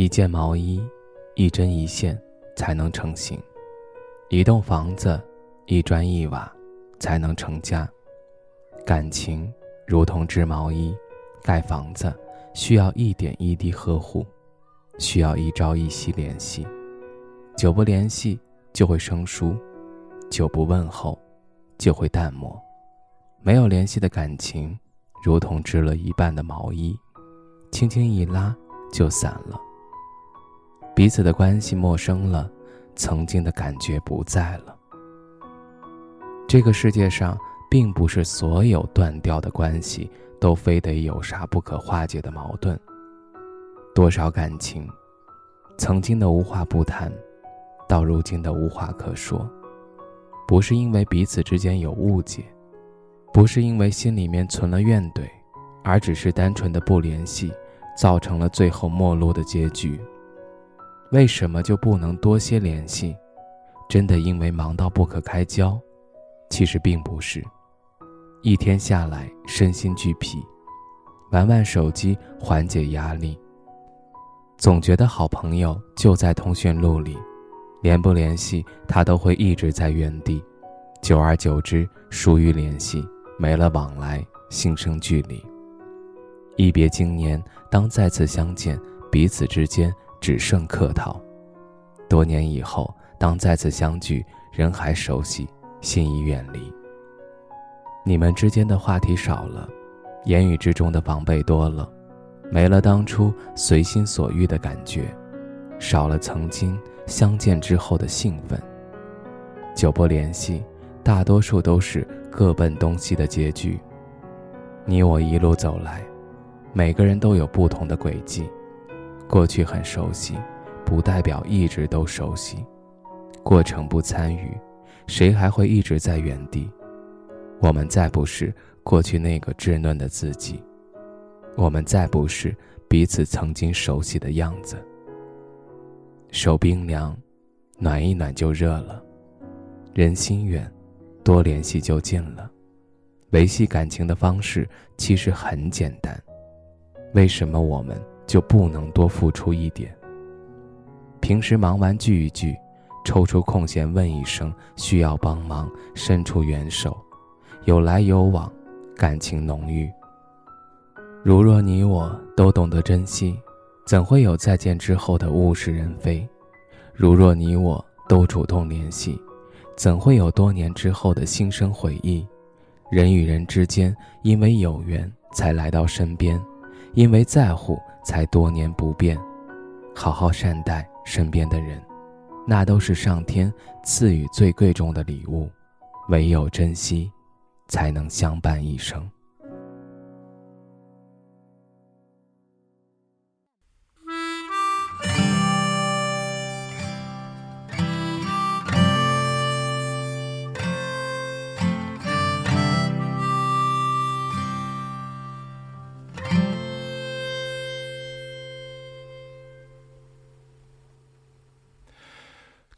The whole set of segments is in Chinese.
一件毛衣，一针一线才能成型；一栋房子，一砖一瓦才能成家。感情如同织毛衣，盖房子需要一点一滴呵护，需要一朝一夕联系。久不联系就会生疏，久不问候就会淡漠。没有联系的感情，如同织了一半的毛衣，轻轻一拉就散了。彼此的关系陌生了，曾经的感觉不在了。这个世界上，并不是所有断掉的关系都非得有啥不可化解的矛盾。多少感情，曾经的无话不谈，到如今的无话可说，不是因为彼此之间有误解，不是因为心里面存了怨怼，而只是单纯的不联系，造成了最后陌路的结局。为什么就不能多些联系？真的因为忙到不可开交？其实并不是。一天下来身心俱疲，玩玩手机缓解压力。总觉得好朋友就在通讯录里，联不联系他都会一直在原地。久而久之疏于联系，没了往来，心生距离。一别经年，当再次相见，彼此之间。只剩客套。多年以后，当再次相聚，人还熟悉，心已远离。你们之间的话题少了，言语之中的防备多了，没了当初随心所欲的感觉，少了曾经相见之后的兴奋。久不联系，大多数都是各奔东西的结局。你我一路走来，每个人都有不同的轨迹。过去很熟悉，不代表一直都熟悉。过程不参与，谁还会一直在原地？我们再不是过去那个稚嫩的自己，我们再不是彼此曾经熟悉的样子。手冰凉，暖一暖就热了；人心远，多联系就近了。维系感情的方式其实很简单，为什么我们？就不能多付出一点。平时忙完聚一聚，抽出空闲问一声需要帮忙，伸出援手，有来有往，感情浓郁。如若你我都懂得珍惜，怎会有再见之后的物是人非？如若你我都主动联系，怎会有多年之后的心生回忆？人与人之间，因为有缘才来到身边，因为在乎。才多年不变，好好善待身边的人，那都是上天赐予最贵重的礼物，唯有珍惜，才能相伴一生。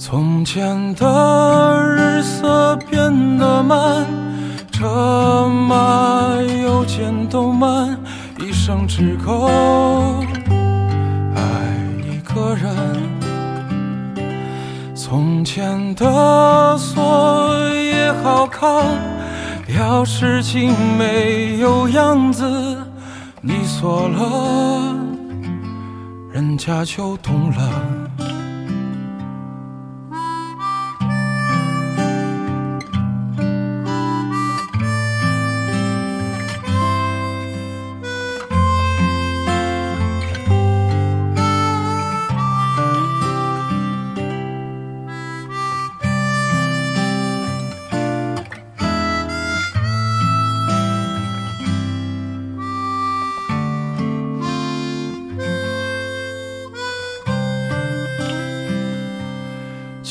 从前的日色变得慢，车马邮件都慢，一生只够爱一个人。从前的锁也好看，钥匙精美有样子，你锁了，人家就懂了。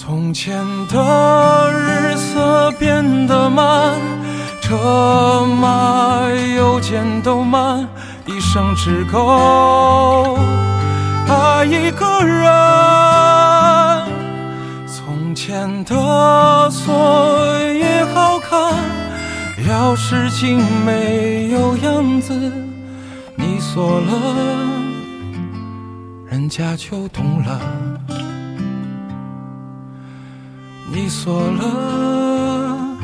从前的日色变得慢，车马邮件都慢，一生只够爱一个人。从前的锁也好看，钥匙精美有样子，你锁了，人家就懂了。你锁了，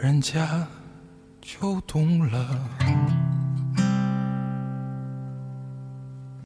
人家就懂了。